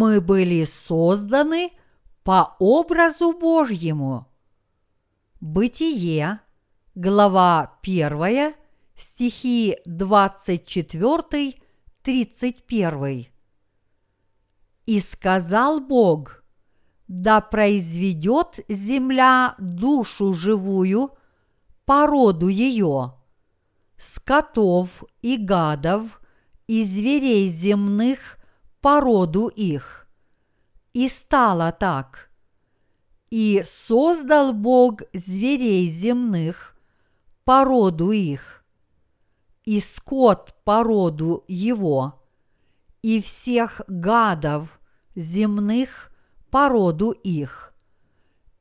мы были созданы по образу Божьему. Бытие, глава 1, стихи 24-31. И сказал Бог, да произведет земля душу живую по роду ее, скотов и гадов и зверей земных по роду их. И стало так. И создал Бог зверей земных по роду их, и скот по роду его, и всех гадов земных по роду их.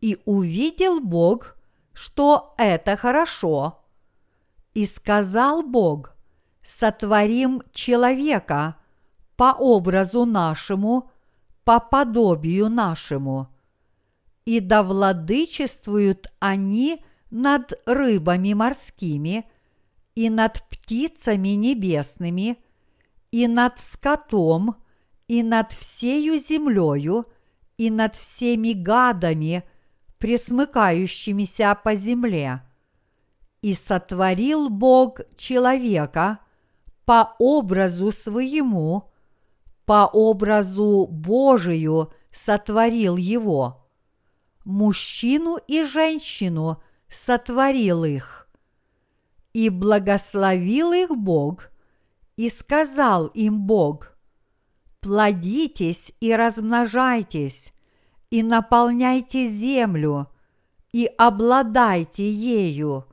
И увидел Бог, что это хорошо. И сказал Бог, сотворим человека по образу нашему, по подобию нашему. И да владычествуют они над рыбами морскими, и над птицами небесными, и над скотом, и над всею землею, и над всеми гадами, пресмыкающимися по земле. И сотворил Бог человека по образу своему, по образу Божию сотворил его. Мужчину и женщину сотворил их. И благословил их Бог, и сказал им Бог, «Плодитесь и размножайтесь, и наполняйте землю, и обладайте ею,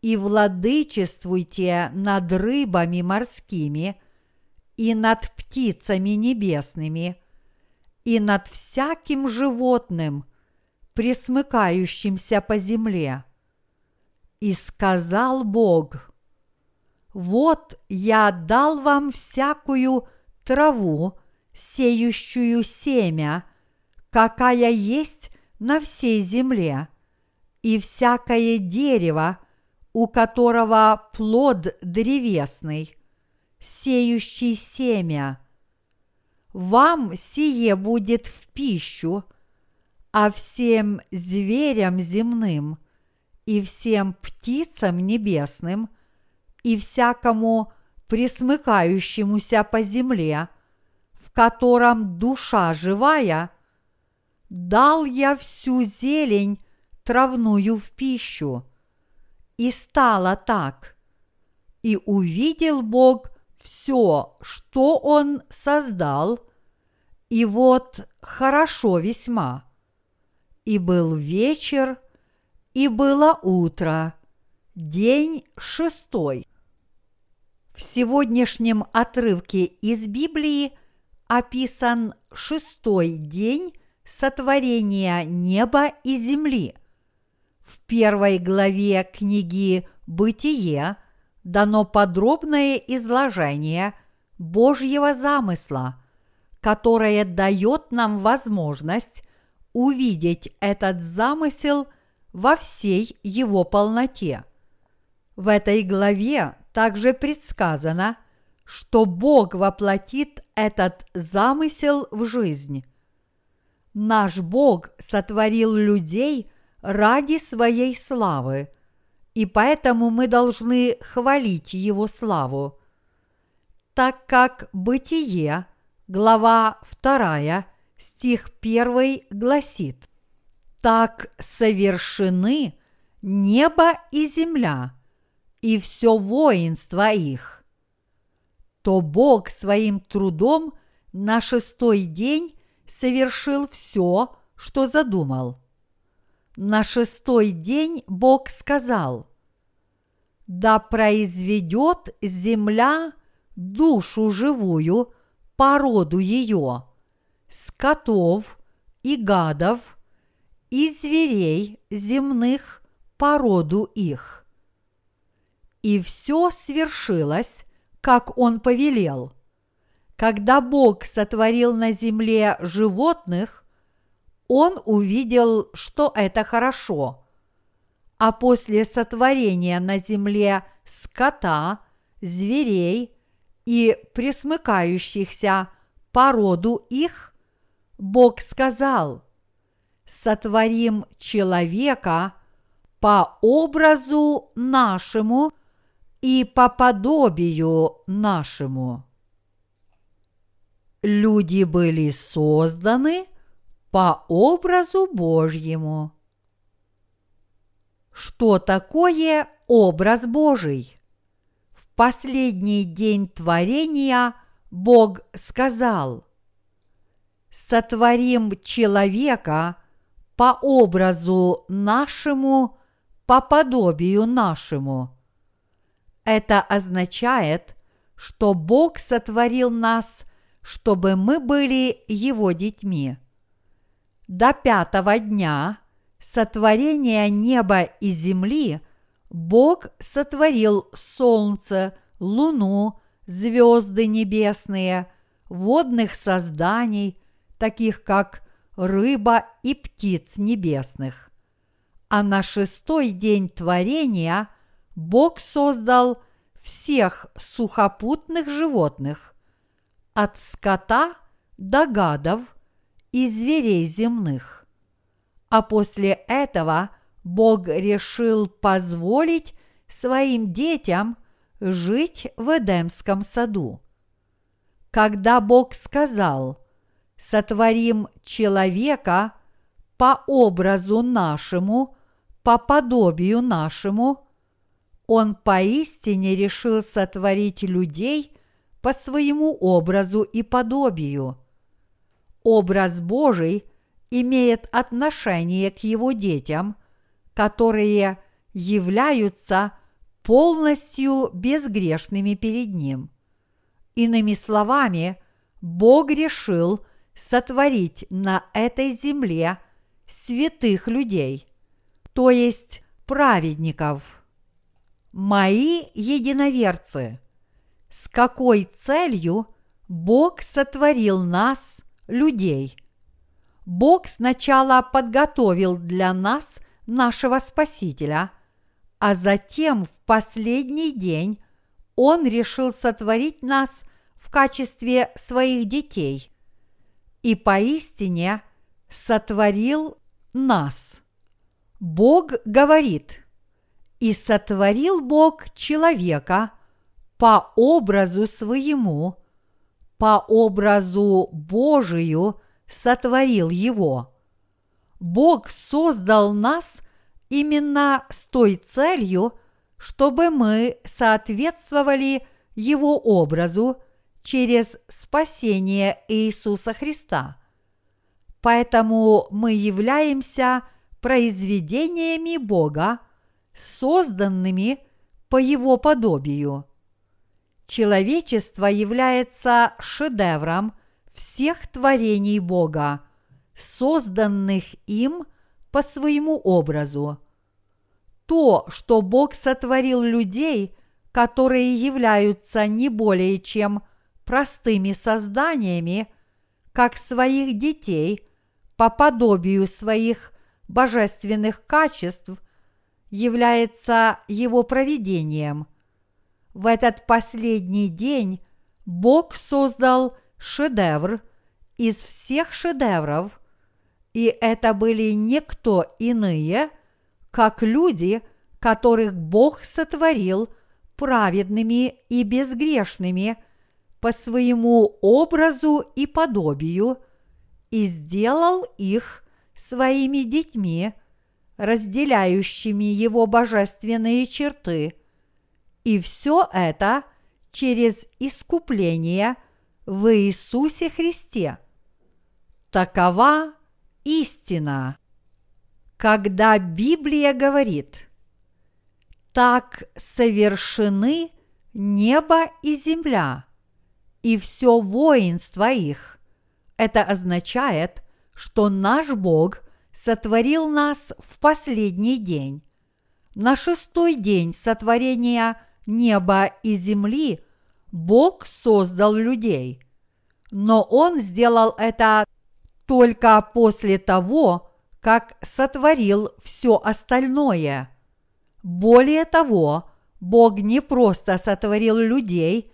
и владычествуйте над рыбами морскими, и над птицами небесными, и над всяким животным, присмыкающимся по земле. И сказал Бог, вот я дал вам всякую траву, сеющую семя – какая есть на всей земле, и всякое дерево, у которого плод древесный, сеющий семя. Вам сие будет в пищу, а всем зверям земным и всем птицам небесным и всякому присмыкающемуся по земле, в котором душа живая – дал я всю зелень травную в пищу. И стало так. И увидел Бог все, что Он создал, и вот хорошо весьма. И был вечер, и было утро, день шестой. В сегодняшнем отрывке из Библии описан шестой день сотворения неба и земли. В первой главе книги «Бытие» дано подробное изложение Божьего замысла, которое дает нам возможность увидеть этот замысел во всей его полноте. В этой главе также предсказано, что Бог воплотит этот замысел в жизнь. Наш Бог сотворил людей ради своей славы, и поэтому мы должны хвалить Его славу. Так как Бытие, глава 2, стих 1 гласит, «Так совершены небо и земля, и все воинство их», то Бог своим трудом на шестой день совершил все, что задумал. На шестой день Бог сказал, «Да произведет земля душу живую по роду ее, скотов и гадов, и зверей земных по роду их». И все свершилось, как он повелел – когда Бог сотворил на земле животных, Он увидел, что это хорошо. А после сотворения на земле скота, зверей и присмыкающихся по роду их, Бог сказал, сотворим человека по образу нашему и по подобию нашему. Люди были созданы по образу Божьему. Что такое образ Божий? В последний день творения Бог сказал, «Сотворим человека по образу нашему, по подобию нашему». Это означает, что Бог сотворил нас, чтобы мы были Его детьми. До пятого дня сотворения неба и земли Бог сотворил солнце, луну, звезды небесные, водных созданий, таких как рыба и птиц небесных. А на шестой день творения Бог создал всех сухопутных животных, от скота до гадов и зверей земных. А после этого Бог решил позволить своим детям жить в Эдемском саду. Когда Бог сказал «Сотворим человека по образу нашему, по подобию нашему», Он поистине решил сотворить людей по своему образу и подобию. Образ Божий имеет отношение к его детям, которые являются полностью безгрешными перед Ним. Иными словами, Бог решил сотворить на этой земле святых людей, то есть праведников. Мои единоверцы, с какой целью Бог сотворил нас, людей? Бог сначала подготовил для нас нашего Спасителя, а затем в последний день Он решил сотворить нас в качестве своих детей и поистине сотворил нас. Бог говорит, и сотворил Бог человека по образу своему, по образу Божию сотворил его. Бог создал нас именно с той целью, чтобы мы соответствовали Его образу через спасение Иисуса Христа. Поэтому мы являемся произведениями Бога, созданными по Его подобию. Человечество является шедевром всех творений Бога, созданных им по своему образу. То, что Бог сотворил людей, которые являются не более чем простыми созданиями, как своих детей по подобию своих божественных качеств, является его провидением. В этот последний день Бог создал шедевр из всех шедевров, и это были не кто иные, как люди, которых Бог сотворил праведными и безгрешными по своему образу и подобию и сделал их своими детьми, разделяющими его божественные черты. И все это через искупление в Иисусе Христе. Такова истина. Когда Библия говорит «Так совершены небо и земля, и все воинство их», это означает, что наш Бог сотворил нас в последний день. На шестой день сотворения неба и земли Бог создал людей. Но Он сделал это только после того, как сотворил все остальное. Более того, Бог не просто сотворил людей,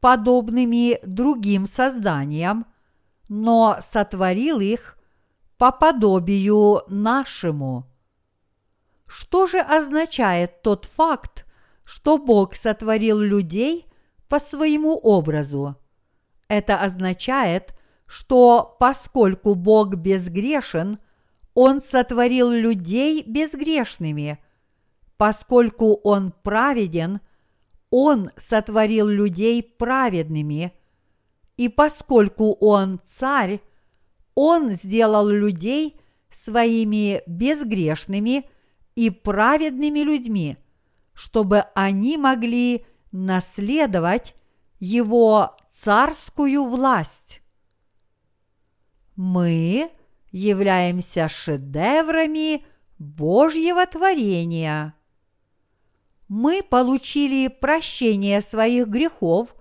подобными другим созданиям, но сотворил их по подобию нашему. Что же означает тот факт, что Бог сотворил людей по своему образу? Это означает, что поскольку Бог безгрешен, Он сотворил людей безгрешными. Поскольку Он праведен, Он сотворил людей праведными. И поскольку Он царь, Он сделал людей своими безгрешными и праведными людьми, чтобы они могли наследовать Его царскую власть. Мы являемся шедеврами Божьего творения. Мы получили прощение своих грехов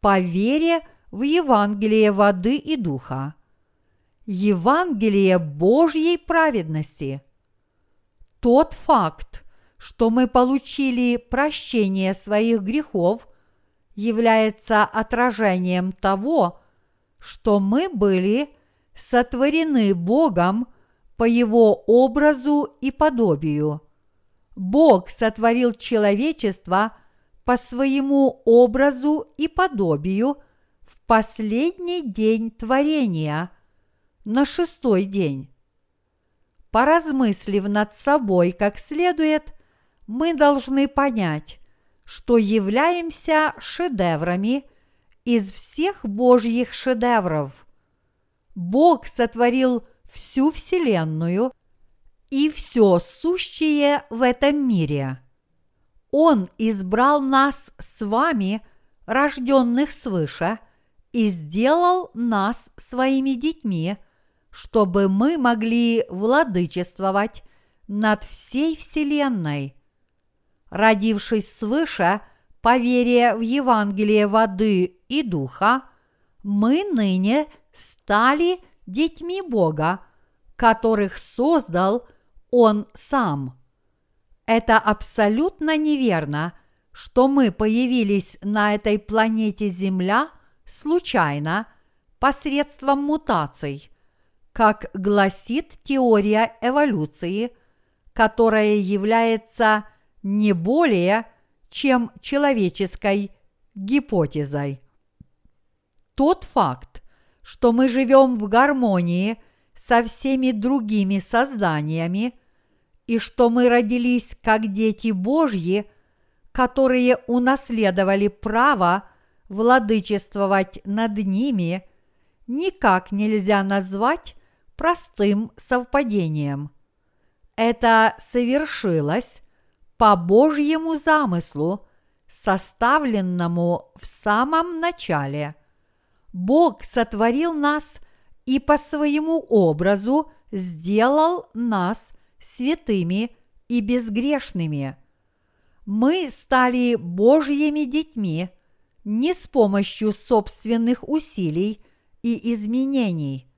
по вере в Евангелие воды и духа. Евангелие Божьей праведности. Тот факт, что мы получили прощение своих грехов, является отражением того, что мы были сотворены Богом по Его образу и подобию. Бог сотворил человечество по своему образу и подобию в последний день творения, на шестой день. Поразмыслив над собой как следует, мы должны понять, что являемся шедеврами из всех Божьих шедевров. Бог сотворил всю Вселенную и все сущее в этом мире. Он избрал нас с вами, рожденных свыше, и сделал нас своими детьми, чтобы мы могли владычествовать над всей Вселенной. Родившись свыше, по вере в Евангелие воды и духа, мы ныне стали детьми Бога, которых создал Он сам. Это абсолютно неверно, что мы появились на этой планете Земля случайно посредством мутаций, как гласит теория эволюции, которая является не более чем человеческой гипотезой. Тот факт, что мы живем в гармонии со всеми другими созданиями, и что мы родились как дети Божьи, которые унаследовали право владычествовать над ними, никак нельзя назвать простым совпадением. Это совершилось по Божьему замыслу, составленному в самом начале – Бог сотворил нас и по своему образу сделал нас святыми и безгрешными. Мы стали Божьими детьми не с помощью собственных усилий и изменений,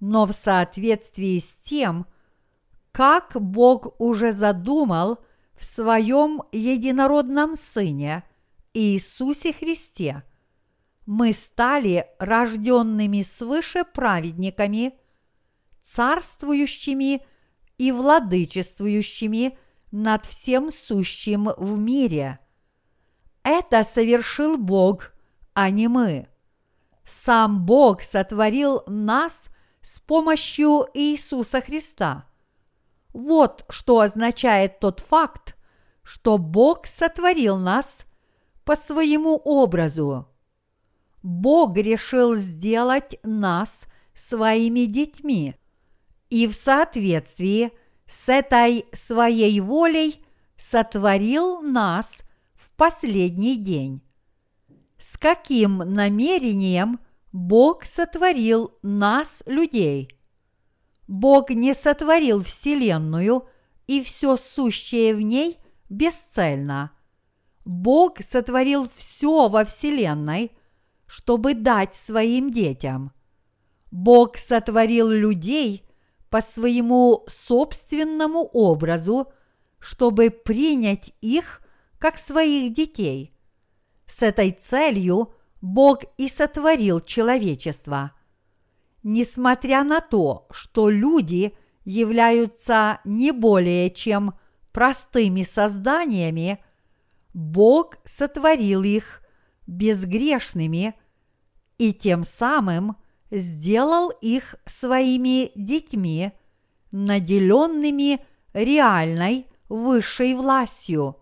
но в соответствии с тем, как Бог уже задумал в своем единородном Сыне Иисусе Христе – мы стали рожденными свыше праведниками, царствующими и владычествующими над всем сущим в мире. Это совершил Бог, а не мы. Сам Бог сотворил нас с помощью Иисуса Христа. Вот что означает тот факт, что Бог сотворил нас по своему образу. Бог решил сделать нас своими детьми и в соответствии с этой своей волей сотворил нас в последний день. С каким намерением Бог сотворил нас, людей? Бог не сотворил Вселенную и все сущее в ней бесцельно. Бог сотворил все во Вселенной – чтобы дать своим детям. Бог сотворил людей по своему собственному образу, чтобы принять их как своих детей. С этой целью Бог и сотворил человечество. Несмотря на то, что люди являются не более чем простыми созданиями, Бог сотворил их безгрешными и тем самым сделал их своими детьми, наделенными реальной высшей властью.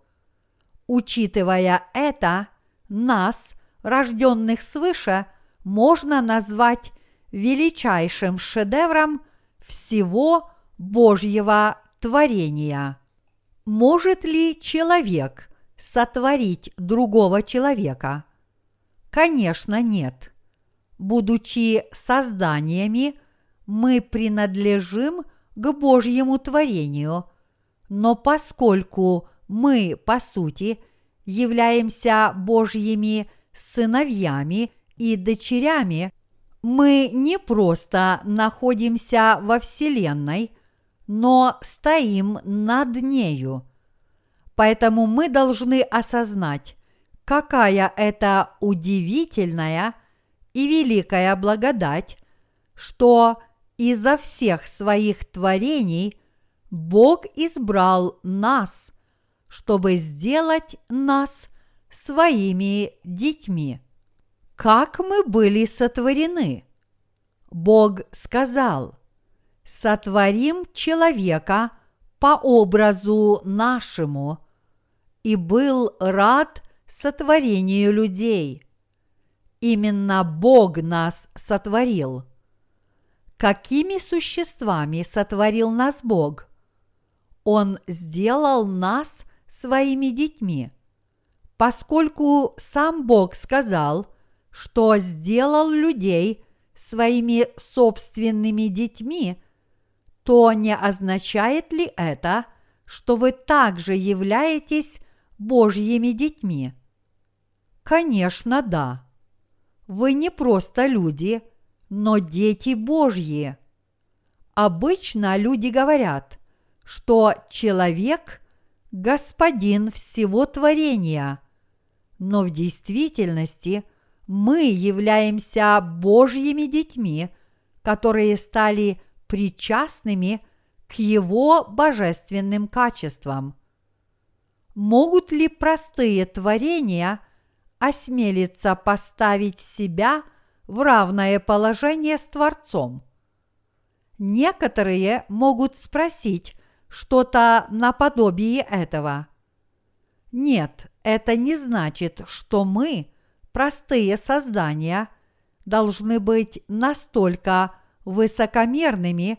Учитывая это, нас, рожденных свыше, можно назвать величайшим шедевром всего Божьего творения. Может ли человек сотворить другого человека? Конечно, нет. Будучи созданиями, мы принадлежим к Божьему творению, но поскольку мы, по сути, являемся Божьими сыновьями и дочерями, мы не просто находимся во Вселенной, но стоим над нею. Поэтому мы должны осознать, какая это удивительная и великая благодать, что изо всех своих творений Бог избрал нас, чтобы сделать нас своими детьми. Как мы были сотворены? Бог сказал, сотворим человека по образу нашему, и был рад сотворению людей. Именно Бог нас сотворил. Какими существами сотворил нас Бог? Он сделал нас своими детьми. Поскольку сам Бог сказал – что сделал людей своими собственными детьми, то не означает ли это, что вы также являетесь Божьими детьми? Конечно, да. Вы не просто люди, но дети Божьи. Обычно люди говорят, что человек – господин всего творения, но в действительности – мы являемся Божьими детьми, которые стали причастными к Его божественным качествам. Могут ли простые творения осмелиться поставить себя в равное положение с Творцом? Некоторые могут спросить что-то наподобие этого. Нет, это не значит, что мы – простые создания должны быть настолько высокомерными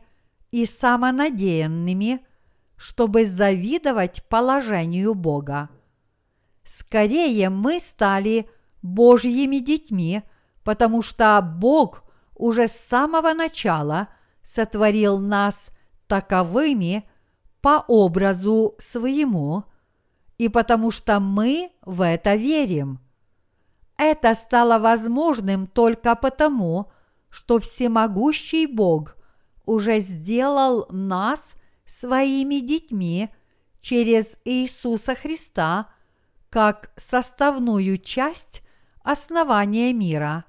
и самонадеянными, чтобы завидовать положению Бога. Скорее мы стали Божьими детьми, потому что Бог уже с самого начала сотворил нас таковыми по образу своему, и потому что мы в это верим – это стало возможным только потому, что всемогущий Бог уже сделал нас своими детьми через Иисуса Христа как составную часть основания мира,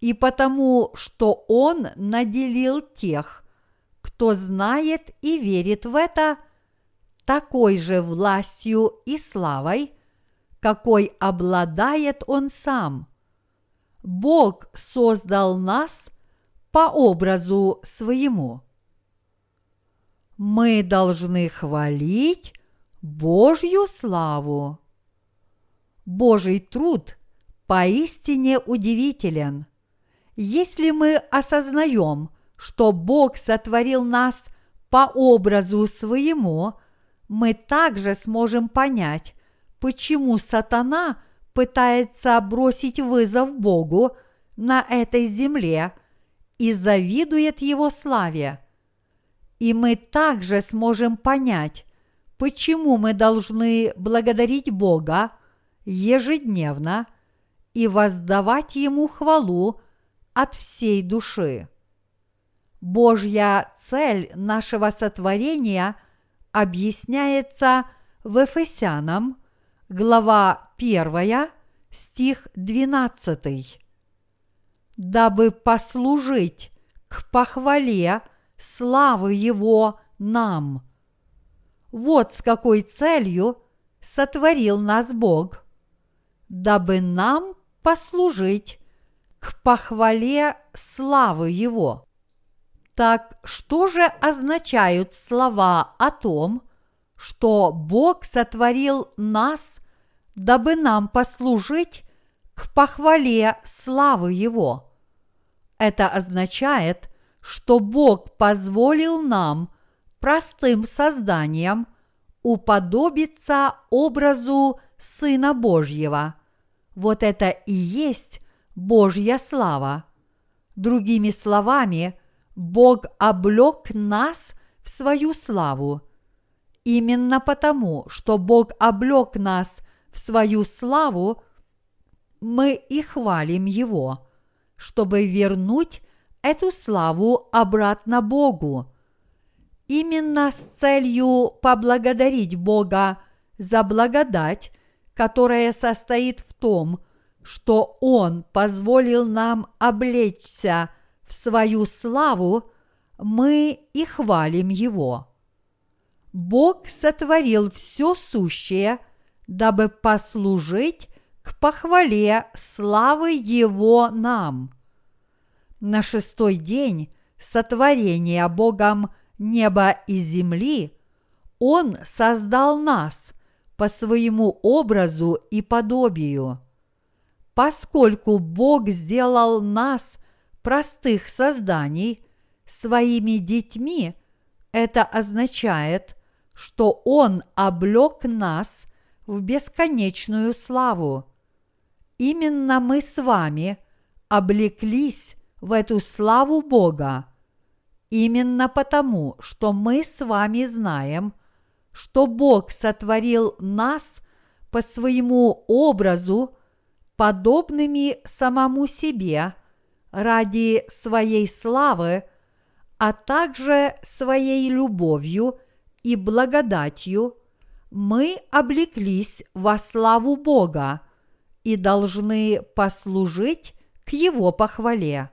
и потому, что Он наделил тех, кто знает и верит в это, такой же властью и славой – какой обладает Он сам. Бог создал нас по образу своему. Мы должны хвалить Божью славу. Божий труд поистине удивителен. Если мы осознаем, что Бог сотворил нас по образу своему, мы также сможем понять, почему сатана пытается бросить вызов Богу на этой земле и завидует его славе. И мы также сможем понять, почему мы должны благодарить Бога ежедневно и воздавать Ему хвалу от всей души. Божья цель нашего сотворения объясняется в Ефесянам глава 1, стих 12. «Дабы послужить к похвале славы Его нам. Вот с какой целью сотворил нас Бог, дабы нам послужить к похвале славы Его. Так что же означают слова о том, что Бог сотворил нас, дабы нам послужить к похвале славы Его? Это означает, что Бог позволил нам, простым созданиям, уподобиться образу Сына Божьего. Вот это и есть Божья слава. Другими словами, Бог облек нас в свою славу. Именно потому, что Бог облек нас в свою славу, мы и хвалим Его, чтобы вернуть эту славу обратно Богу. Именно с целью поблагодарить Бога за благодать, которая состоит в том, что Он позволил нам облечься в свою славу, мы и хвалим Его. Бог сотворил все сущее, дабы послужить к похвале славы Его нам. На шестой день сотворения Богом неба и земли Он создал нас по своему образу и подобию. Поскольку Бог сделал нас, простых созданий, своими детьми, это означает, что Он облек нас в бесконечную славу. Именно мы с вами облеклись в эту славу Бога. Именно потому, что мы с вами знаем, что Бог сотворил нас по своему образу подобными самому себе ради своей славы, а также своей любовью и благодатью, мы облеклись во славу Бога и должны послужить к Его похвале.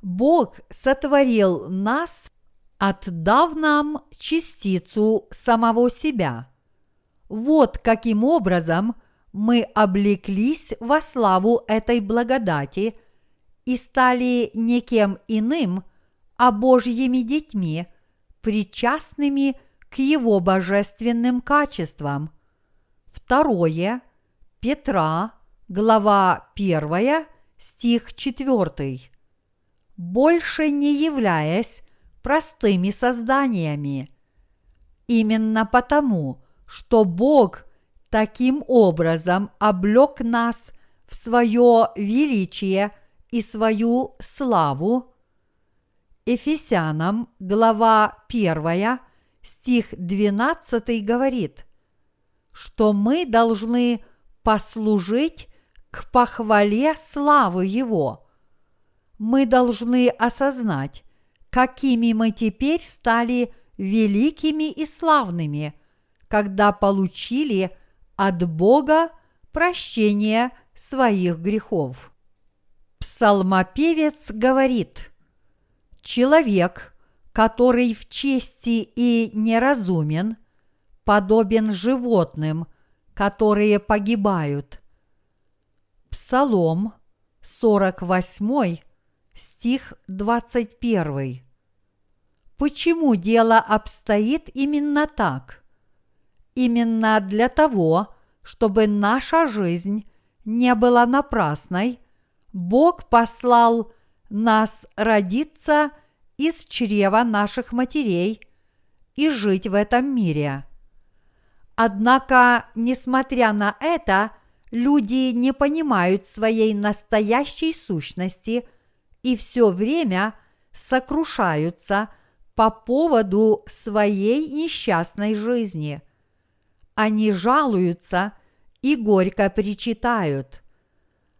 Бог сотворил нас, отдав нам частицу самого себя. Вот каким образом мы облеклись во славу этой благодати и стали никем иным, а Божьими детьми, причастными к Его божественным качествам. Второе Петра, глава 1, стих 4. Больше не являясь простыми созданиями. Именно потому, что Бог – таким образом облек нас в свое величие и свою славу. Ефесянам, глава 1, стих 12 говорит, что мы должны послужить к похвале славы Его. Мы должны осознать, какими мы теперь стали великими и славными, когда получили – от Бога прощение своих грехов. Псалмопевец говорит, человек, который в чести и неразумен, подобен животным, которые погибают. Псалом 48, стих 21. Почему дело обстоит именно так? Именно для того, чтобы наша жизнь не была напрасной, Бог послал нас родиться из чрева наших матерей и жить в этом мире. Однако, несмотря на это, люди не понимают своей настоящей сущности и все время сокрушаются по поводу своей несчастной жизни – они жалуются и горько причитают.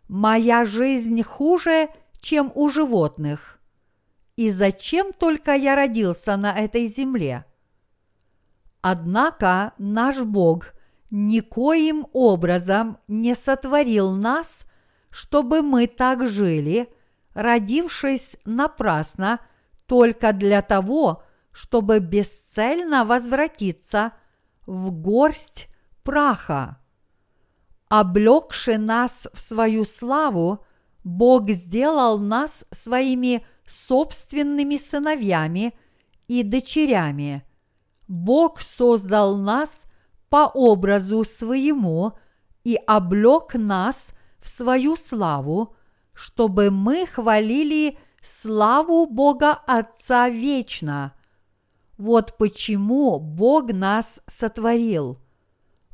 Моя жизнь хуже, чем у животных. И зачем только я родился на этой земле? Однако наш Бог никоим образом не сотворил нас, чтобы мы так жили, родившись напрасно только для того, чтобы бесцельно возвратиться в горсть праха. Облекши нас в свою славу, Бог сделал нас своими собственными сыновьями и дочерями. Бог создал нас по образу своему и облек нас в свою славу, чтобы мы хвалили славу Бога Отца вечно. Вот почему Бог нас сотворил.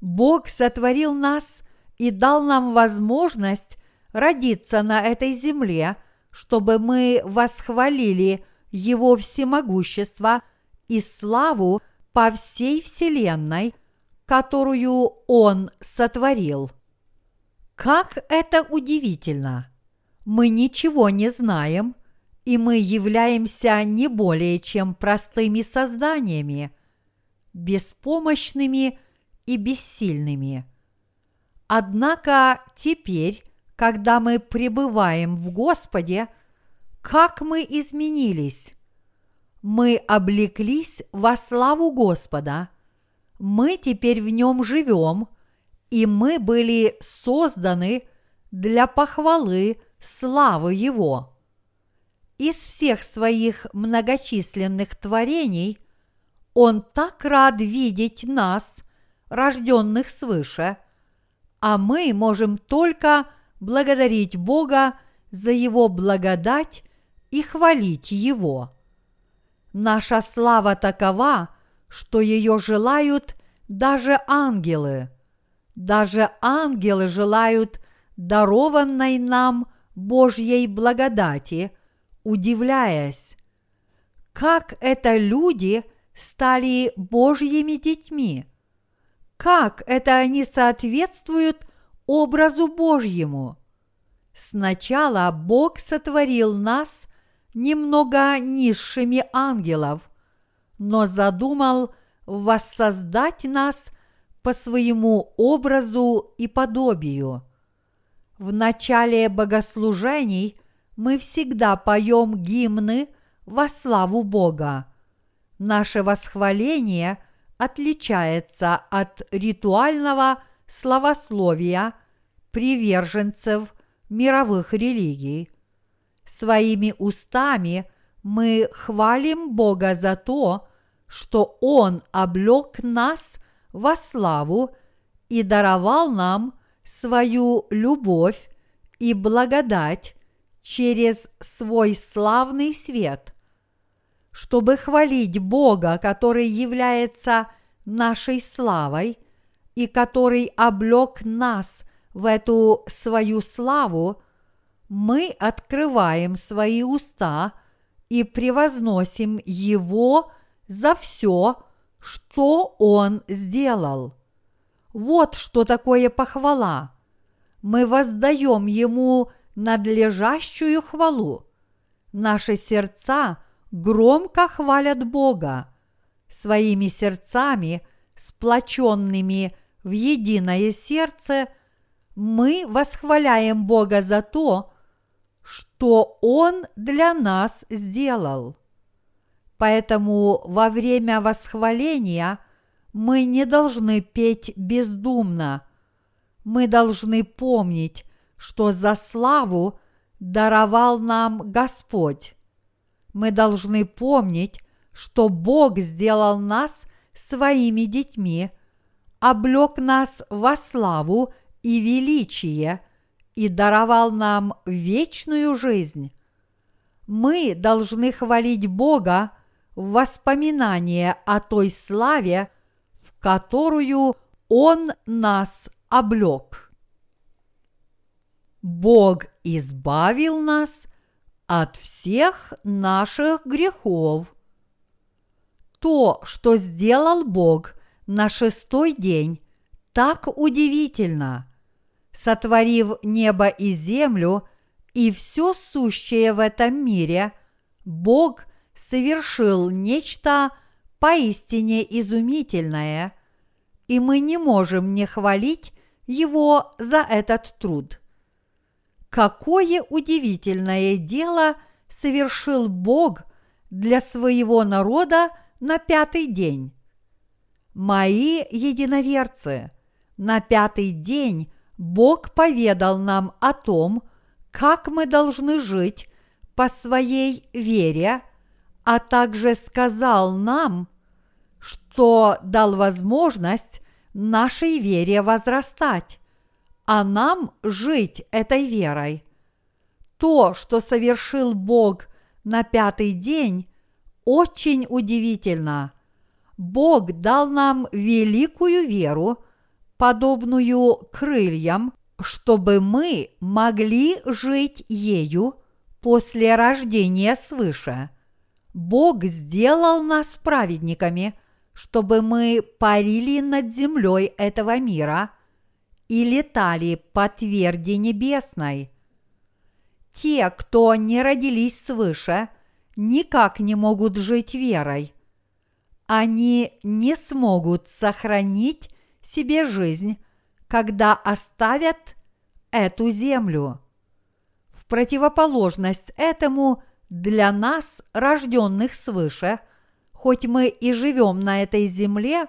Бог сотворил нас и дал нам возможность родиться на этой земле, чтобы мы восхвалили Его всемогущество и славу по всей Вселенной, которую Он сотворил. Как это удивительно! Мы ничего не знаем, и мы являемся не более чем простыми созданиями, беспомощными и бессильными. Однако теперь, когда мы пребываем в Господе, как мы изменились! Мы облеклись во славу Господа, мы теперь в нем живем, и мы были созданы для похвалы славы Его. Из всех своих многочисленных творений Он так рад видеть нас, рожденных свыше, а мы можем только благодарить Бога за Его благодать и хвалить Его. Наша слава такова, что ее желают даже ангелы. Даже ангелы желают дарованной нам Божьей благодати, удивляясь, как это люди стали Божьими детьми, как это они соответствуют образу Божьему. Сначала Бог сотворил нас немного низшими ангелов, но задумал воссоздать нас по своему образу и подобию. В начале богослужений мы всегда поем гимны во славу Бога. Наше восхваление отличается от ритуального славословия приверженцев мировых религий. Своими устами мы хвалим Бога за то, что Он облег нас во славу и даровал нам свою любовь и благодать через свой славный свет. Чтобы хвалить Бога, который является нашей славой и который облег нас в эту свою славу, мы открываем свои уста и превозносим Его за все, что Он сделал. Вот что такое похвала. Мы воздаем Ему надлежащую хвалу. Наши сердца громко хвалят Бога. Своими сердцами, сплоченными в единое сердце, мы восхваляем Бога за то, что Он для нас сделал. Поэтому во время восхваления мы не должны петь бездумно. Мы должны помнить, что за славу даровал нам Господь. Мы должны помнить, что Бог сделал нас своими детьми, облег нас во славу и величие и даровал нам вечную жизнь. Мы должны хвалить Бога в воспоминание о той славе, в которую Он нас облег. Бог избавил нас от всех наших грехов. То, что сделал Бог на шестой день, так удивительно. Сотворив небо и землю и все сущее в этом мире, Бог совершил нечто поистине изумительное, и мы не можем не хвалить его за этот труд. какое удивительное дело совершил Бог для своего народа на пятый день. Мои единоверцы, на пятый день Бог поведал нам о том, как мы должны жить по своей вере, а также сказал нам, что дал возможность нашей вере возрастать, а нам жить этой верой. То, что совершил Бог на пятый день, очень удивительно. Бог дал нам великую веру, подобную крыльям, чтобы мы могли жить ею после рождения свыше. Бог сделал нас праведниками, чтобы мы парили над землей этого мира и летали по тверди небесной. Те, кто не родились свыше, никак не могут жить верой. Они не смогут сохранить себе жизнь, когда оставят эту землю. В противоположность этому для нас, рожденных свыше, хоть мы и живем на этой земле,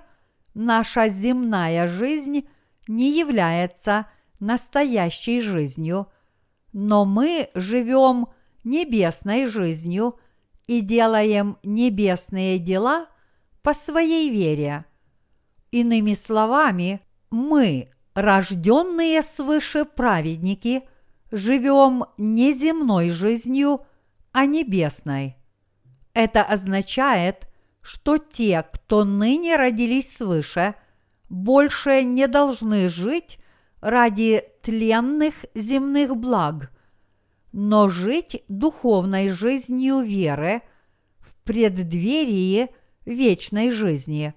наша земная жизнь не является настоящей жизнью, но мы живем небесной жизнью и делаем небесные дела по своей вере. Иными словами, мы, рожденные свыше праведники, живем не земной жизнью, а небесной. Это означает, что те, кто ныне родились свыше, больше не должны жить ради тленных земных благ, но жить духовной жизнью веры в преддверии вечной жизни.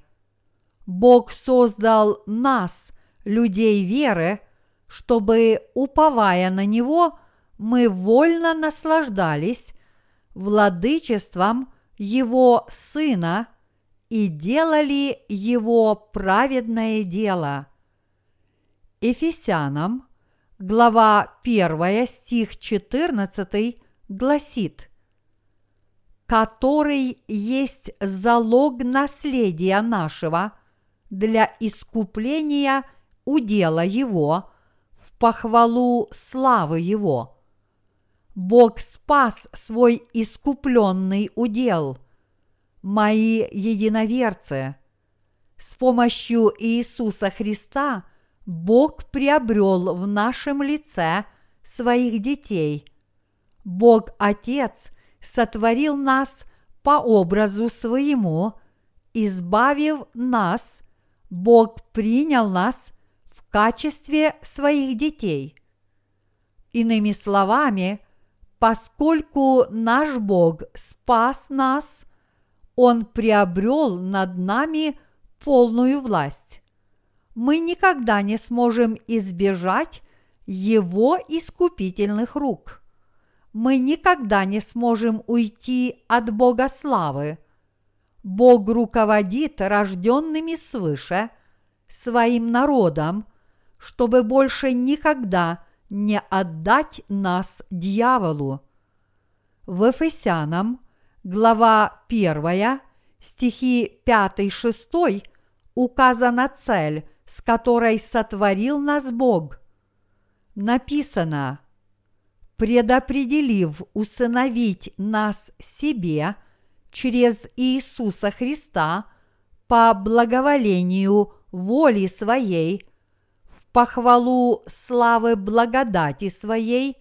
Бог создал нас, людей веры, чтобы, уповая на Него, мы вольно наслаждались владычеством Его Сына и делали Его праведное дело. Ефесянам, глава 1, стих 14 гласит – который есть залог наследия нашего для искупления удела Его в похвалу славы Его. Бог спас свой искупленный удел. Мои единоверцы, с помощью Иисуса Христа Бог приобрел в нашем лице своих детей. Бог Отец – сотворил нас по образу своему, избавив нас, Бог принял нас в качестве своих детей. Иными словами, поскольку наш Бог спас нас, Он приобрел над нами полную власть. Мы никогда не сможем избежать Его искупительных рук – мы никогда не сможем уйти от Бога славы. Бог руководит рожденными свыше своим народом, чтобы больше никогда не отдать нас дьяволу. В Ефесянам, глава 1, стихи 5-6 указана цель, с которой сотворил нас Бог. Написано – предопределив усыновить нас себе через Иисуса Христа по благоволению воли своей, в похвалу славы благодати своей,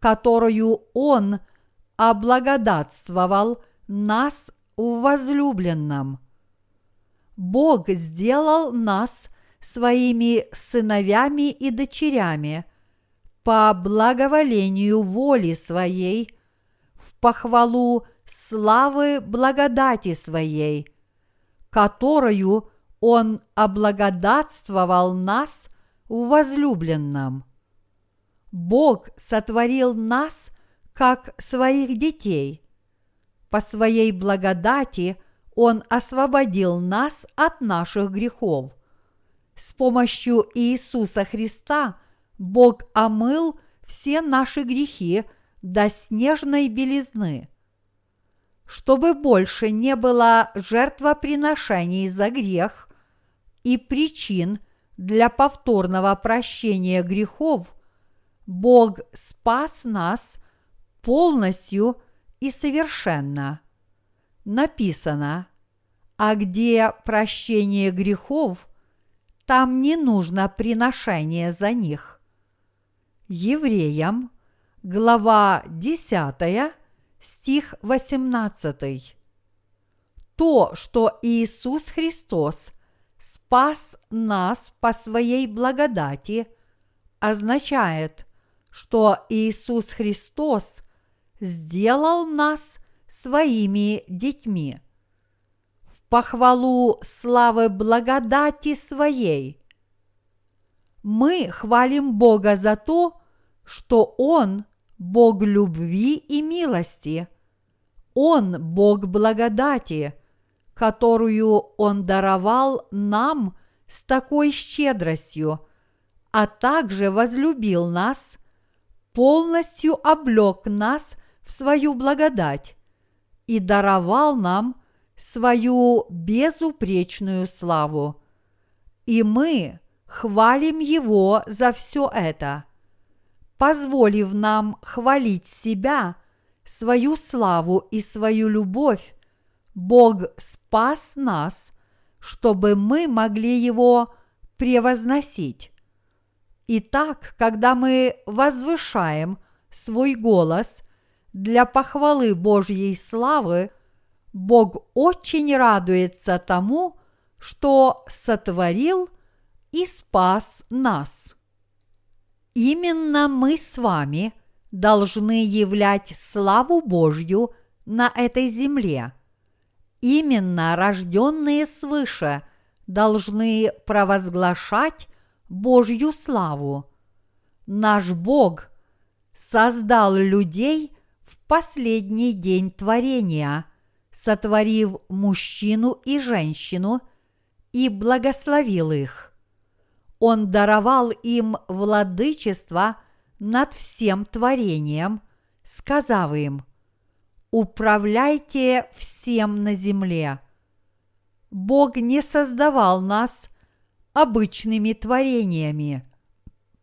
которую Он облагодатствовал нас в возлюбленном. Бог сделал нас своими сыновями и дочерями – по благоволению воли своей, в похвалу славы благодати своей, которую Он облагодатствовал нас в возлюбленном. Бог сотворил нас как своих детей. По своей благодати Он освободил нас от наших грехов. С помощью Иисуса Христа – Бог омыл все наши грехи до снежной белизны. Чтобы больше не было жертвоприношений за грех и причин для повторного прощения грехов, Бог спас нас полностью и совершенно. Написано, а где прощение грехов, там не нужно приношение за них. Евреям, глава 10, стих 18. То, что Иисус Христос спас нас по своей благодати, означает, что Иисус Христос сделал нас своими детьми. В похвалу славы благодати своей мы хвалим Бога за то, что Он – Бог любви и милости. Он – Бог благодати, которую Он даровал нам с такой щедростью, а также возлюбил нас, полностью облег нас в свою благодать и даровал нам свою безупречную славу. И мы хвалим Его за все это, позволив нам хвалить себя, свою славу и свою любовь, Бог спас нас, чтобы мы могли Его превозносить. Итак, когда мы возвышаем свой голос для похвалы Божьей славы, Бог очень радуется тому, что сотворил и спас нас. Именно мы с вами должны являть славу Божью на этой земле. Именно рожденные свыше должны провозглашать Божью славу. Наш Бог создал людей в последний день творения, сотворив мужчину и женщину и благословил их. Он даровал им владычество над всем творением, сказав им, «Управляйте всем на земле». Бог не создавал нас обычными творениями,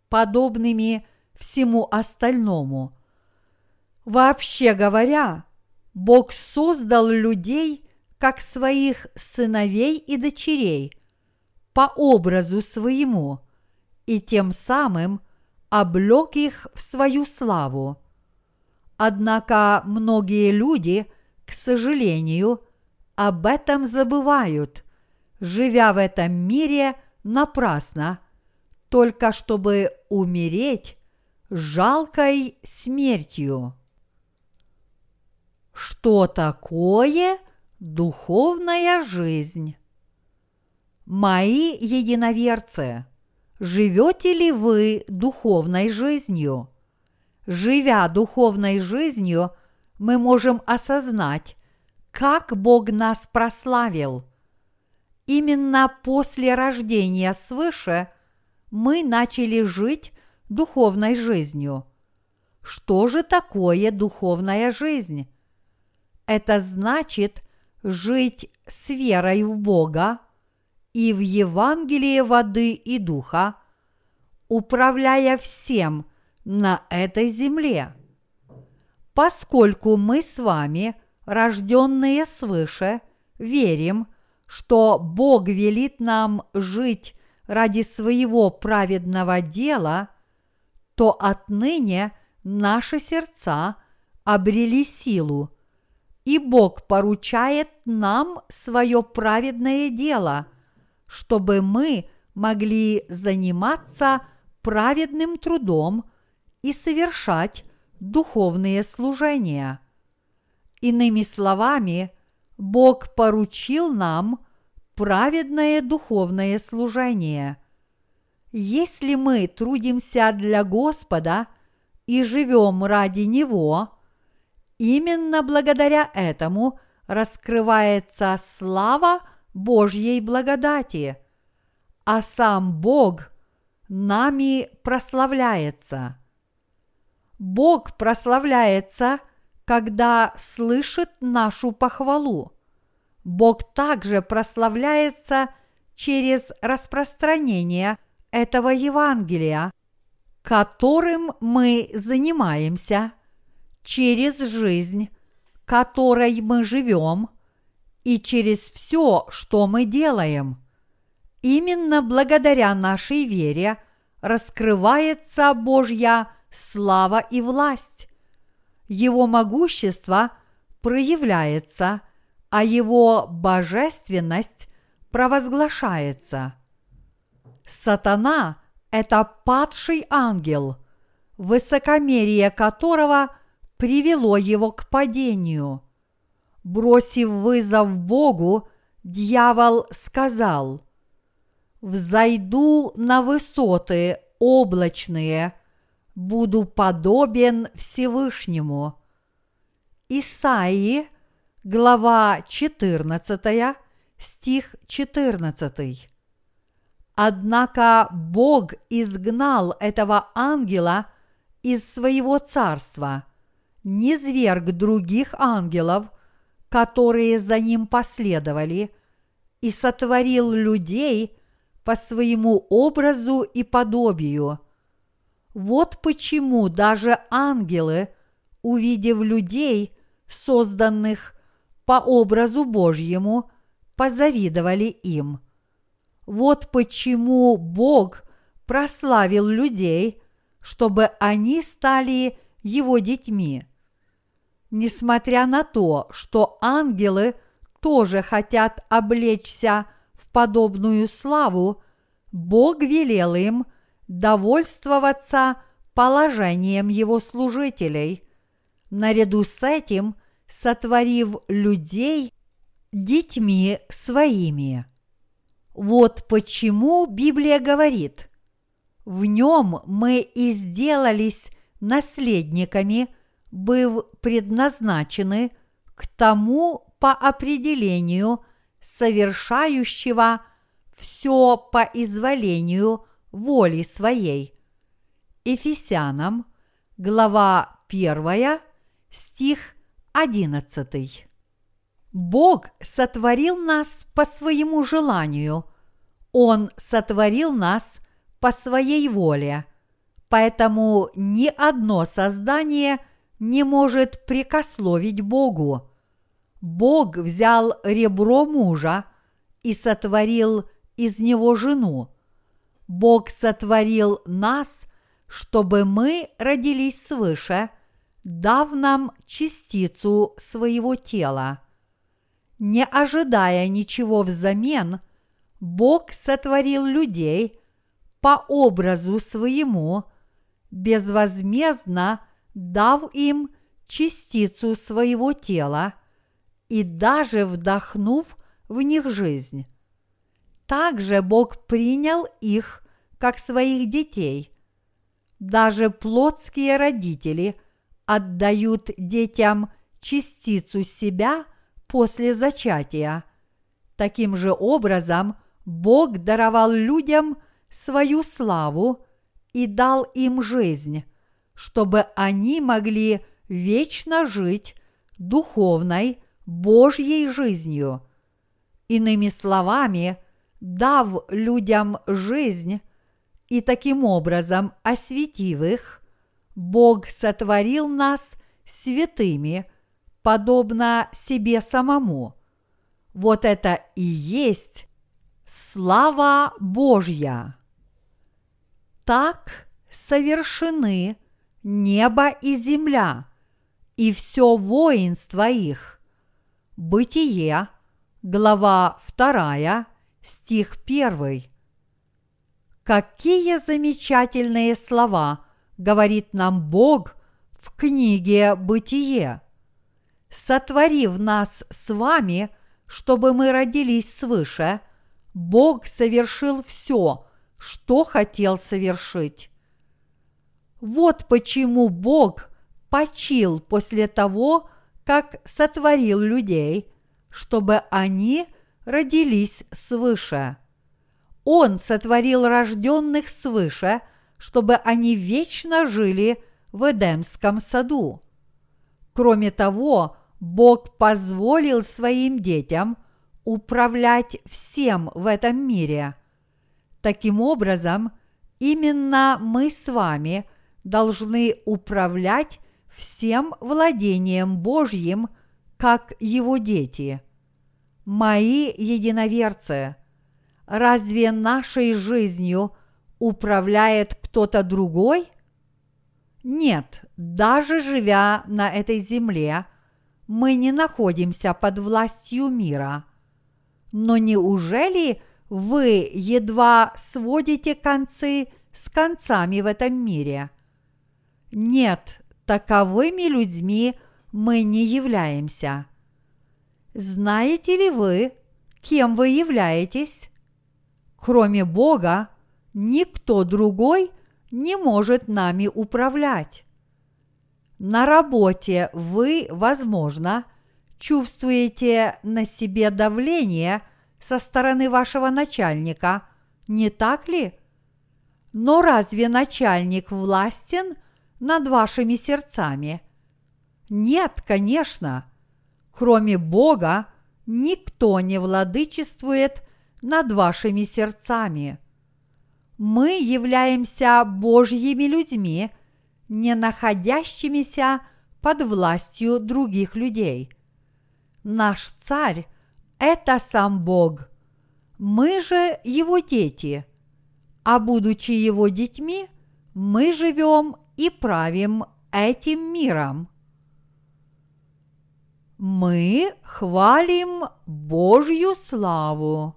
подобными всему остальному. Вообще говоря, Бог создал людей как своих сыновей и дочерей – по образу своему и тем самым облег их в свою славу. Однако многие люди, к сожалению, об этом забывают, живя в этом мире напрасно, только чтобы умереть жалкой смертью. Что такое духовная жизнь? Мои единоверцы, живете ли вы духовной жизнью? Живя духовной жизнью, мы можем осознать, как Бог нас прославил. Именно после рождения свыше мы начали жить духовной жизнью. Что же такое духовная жизнь? Это значит жить с верой в Бога, и в Евангелие воды и духа, управляя всем на этой земле. Поскольку мы с вами, рожденные свыше, верим, что Бог велит нам жить ради своего праведного дела, то отныне наши сердца обрели силу, и Бог поручает нам свое праведное дело – чтобы мы могли заниматься праведным трудом и совершать духовные служения. Иными словами, Бог поручил нам праведное духовное служение. Если мы трудимся для Господа и живем ради Него, именно благодаря этому раскрывается слава Божьей благодати, а сам Бог нами прославляется. Бог прославляется, когда слышит нашу похвалу. Бог также прославляется через распространение этого Евангелия, которым мы занимаемся, через жизнь, которой мы живем, и через все, что мы делаем. Именно благодаря нашей вере раскрывается Божья слава и власть. Его могущество проявляется, а его божественность провозглашается. Сатана – это падший ангел, высокомерие которого привело его к падению. Бросив вызов Богу, дьявол сказал – взойду на высоты облачные, буду подобен Всевышнему. Исаии, глава 14, стих 14. Однако Бог изгнал этого ангела из своего царства, не зверг других ангелов, которые за ним последовали, и сотворил людей – по своему образу и подобию. Вот почему даже ангелы, увидев людей, созданных по образу Божьему, позавидовали им. Вот почему Бог прославил людей, чтобы они стали его детьми. Несмотря на то, что ангелы тоже хотят облечься – подобную славу, Бог велел им довольствоваться положением его служителей, наряду с этим сотворив людей детьми своими. Вот почему Библия говорит, в нем мы и сделались наследниками, быв предназначены к тому по определению – совершающего все по изволению воли своей. Ефесянам, глава 1, стих 11. Бог сотворил нас по своему желанию. Он сотворил нас по своей воле. Поэтому ни одно создание не может прикословить Богу. Бог взял ребро мужа и сотворил из него жену. Бог сотворил нас, чтобы мы родились свыше, дав нам частицу своего тела. Не ожидая ничего взамен, Бог сотворил людей по образу своему, безвозмездно дав им частицу своего тела – и даже вдохнув в них жизнь. Также Бог принял их как своих детей. Даже плотские родители отдают детям частицу себя после зачатия. Таким же образом Бог даровал людям свою славу и дал им жизнь, чтобы они могли вечно жить духовной, Божьей жизнью. Иными словами, дав людям жизнь и таким образом осветив их, Бог сотворил нас святыми, подобно себе самому. Вот это и есть слава Божья. Так совершены небо и земля, и все воинство их – Бытие, глава 2, стих 1. Какие замечательные слова говорит нам Бог в книге Бытие. Сотворив нас с вами, чтобы мы родились свыше, Бог совершил все, что хотел совершить. Вот почему Бог почил после того, как сотворил людей, чтобы они родились свыше. Он сотворил рожденных свыше, чтобы они вечно жили в Эдемском саду. Кроме того, Бог позволил своим детям управлять всем в этом мире. Таким образом, именно мы с вами должны управлять всем владением Божьим, как Его дети. Мои единоверцы, разве нашей жизнью управляет кто-то другой? Нет, даже живя на этой земле, мы не находимся под властью мира. Но неужели вы едва сводите концы с концами в этом мире? Нет, таковыми людьми мы не являемся. Знаете ли вы, кем вы являетесь? Кроме Бога, никто другой не может нами управлять. На работе вы, возможно, чувствуете на себе давление со стороны вашего начальника, не так ли? Но разве начальник властен над вашими сердцами? Нет, конечно. Кроме Бога, никто не владычествует над вашими сердцами. Мы являемся Божьими людьми, не находящимися под властью других людей. Наш царь – это сам Бог. Мы же его дети, а будучи его детьми, мы живем и правим этим миром. Мы хвалим Божью славу.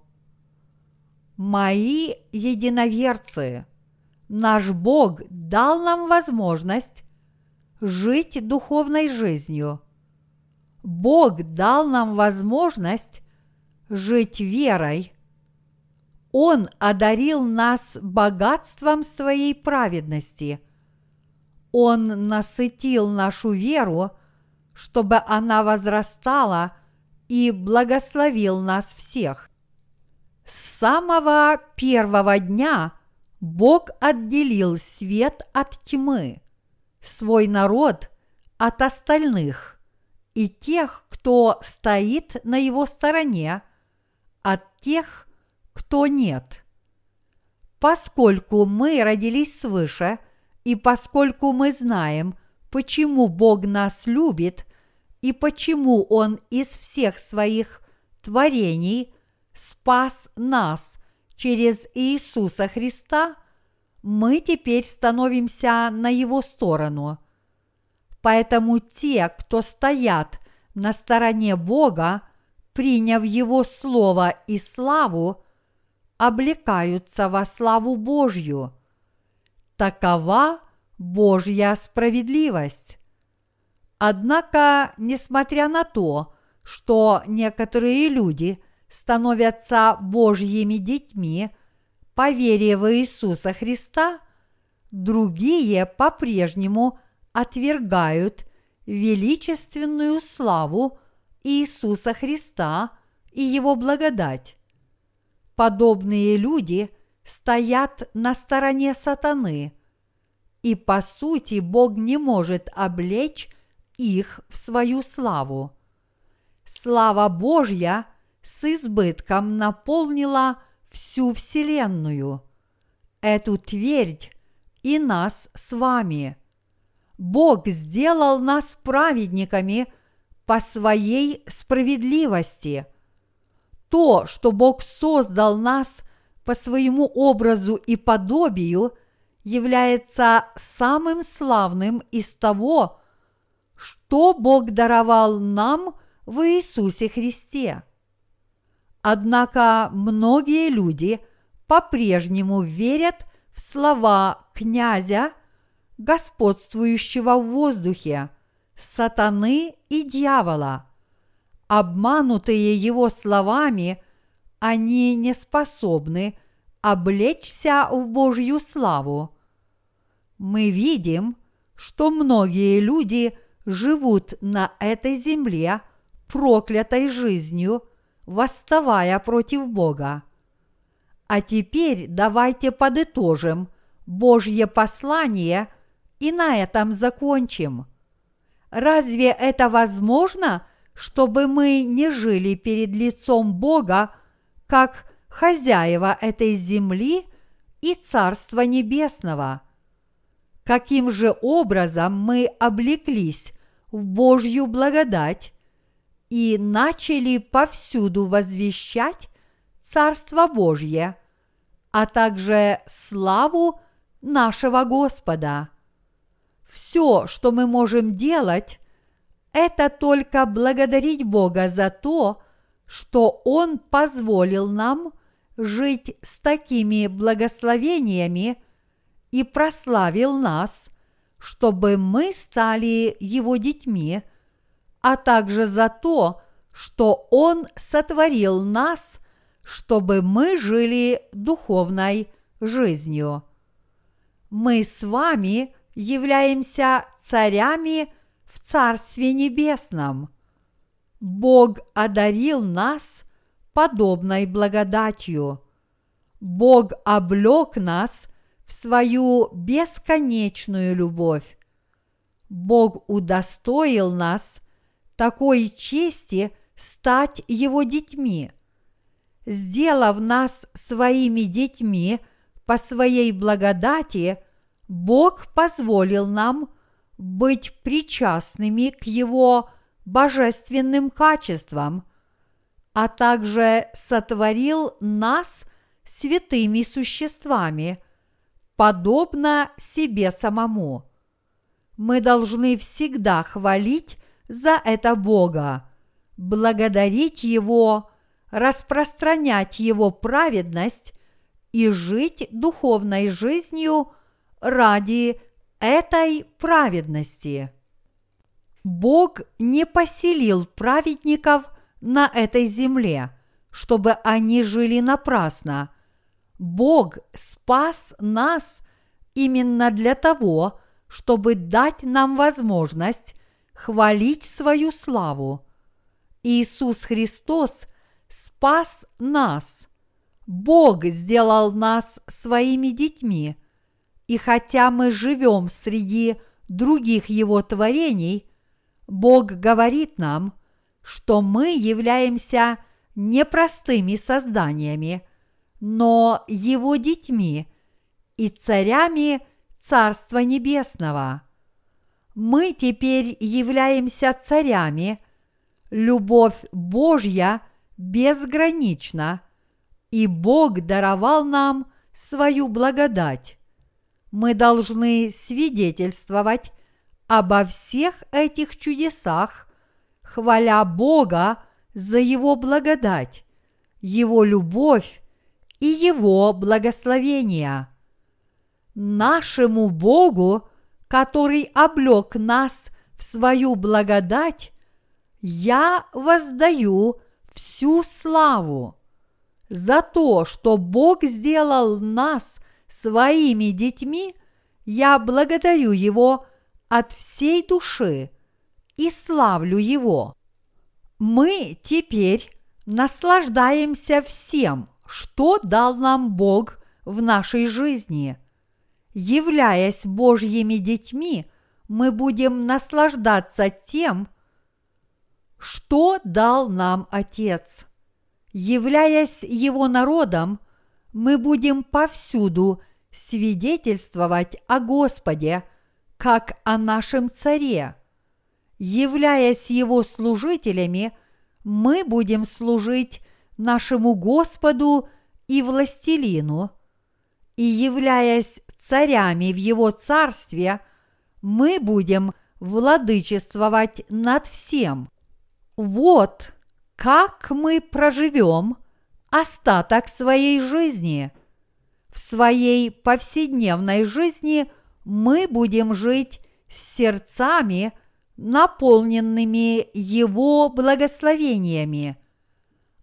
Мои единоверцы, наш Бог дал нам возможность жить духовной жизнью. Бог дал нам возможность жить верой. Он одарил нас богатством своей праведности. Он насытил нашу веру, чтобы она возрастала и благословил нас всех. С самого первого дня Бог отделил свет от тьмы, свой народ от остальных и тех, кто стоит на его стороне, от тех, кто нет. Поскольку мы родились свыше, и поскольку мы знаем, почему Бог нас любит и почему Он из всех своих творений спас нас через Иисуса Христа, мы теперь становимся на Его сторону. Поэтому те, кто стоят на стороне Бога, приняв Его Слово и славу, облекаются во славу Божью. Такова Божья справедливость. Однако, несмотря на то, что некоторые люди становятся Божьими детьми по в Иисуса Христа, другие по-прежнему отвергают величественную славу Иисуса Христа и Его благодать. Подобные люди стоят на стороне сатаны, и по сути Бог не может облечь их в свою славу. Слава Божья с избытком наполнила всю Вселенную, эту твердь и нас с вами. Бог сделал нас праведниками по своей справедливости. То, что Бог создал нас по своему образу и подобию, является самым славным из того, что Бог даровал нам в Иисусе Христе. Однако многие люди по-прежнему верят в слова князя, господствующего в воздухе, сатаны и дьявола. Обманутые его словами, они не способны облечься в Божью славу. Мы видим, что многие люди живут на этой земле проклятой жизнью, восставая против Бога. А теперь давайте подытожим Божье послание и на этом закончим. Разве это возможно, чтобы мы не жили перед лицом Бога, как хозяева этой земли и Царства Небесного? Каким же образом мы облеклись в Божью благодать и начали повсюду возвещать Царство Божье, а также славу нашего Господа. Все, что мы можем делать, это только благодарить Бога за то, что Он позволил нам жить с такими благословениями и прославил нас, чтобы мы стали Его детьми, а также за то, что Он сотворил нас, чтобы мы жили духовной жизнью. Мы с вами являемся царями в Царстве Небесном. Бог одарил нас подобной благодатью. Бог облек нас в свою бесконечную любовь. Бог удостоил нас такой чести стать Его детьми. Сделав нас своими детьми по своей благодати, Бог позволил нам быть причастными к Его божественным качествам, а также сотворил нас святыми существами, подобно себе самому. Мы должны всегда хвалить за это Бога, благодарить Его, распространять Его праведность и жить духовной жизнью ради этой праведности. Бог не поселил праведников на этой земле, чтобы они жили напрасно. Бог спас нас именно для того, чтобы дать нам возможность хвалить свою славу. Иисус Христос спас нас. Бог сделал нас своими детьми. И хотя мы живем среди других Его творений, Бог говорит нам, что мы являемся непростыми созданиями, но Его детьми и царями Царства Небесного. Мы теперь являемся царями, любовь Божья безгранична, и Бог даровал нам свою благодать. Мы должны свидетельствовать обо всех этих чудесах, хваля Бога за Его благодать, Его любовь и Его благословения. Нашему Богу, который облек нас в свою благодать, я воздаю всю славу за то, что Бог сделал нас своими детьми, я благодарю Его от всей души и славлю Его. Мы теперь наслаждаемся всем, что дал нам Бог в нашей жизни. Являясь Божьими детьми, мы будем наслаждаться тем, что дал нам Отец. Являясь Его народом, мы будем повсюду свидетельствовать о Господе, как о нашем Царе. Являясь Его служителями, мы будем служить нашему Господу и властелину, и являясь царями в Его Царстве, мы будем владычествовать над всем. Вот как мы проживем остаток своей жизни. В своей повседневной жизни мы будем жить с сердцами, наполненными Его благословениями.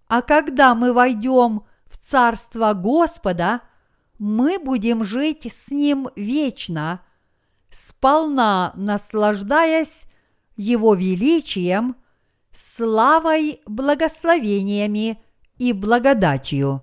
А когда мы войдем в Царство Господа, мы будем жить с Ним вечно, сполна наслаждаясь Его величием – славой, благословениями и благодатью.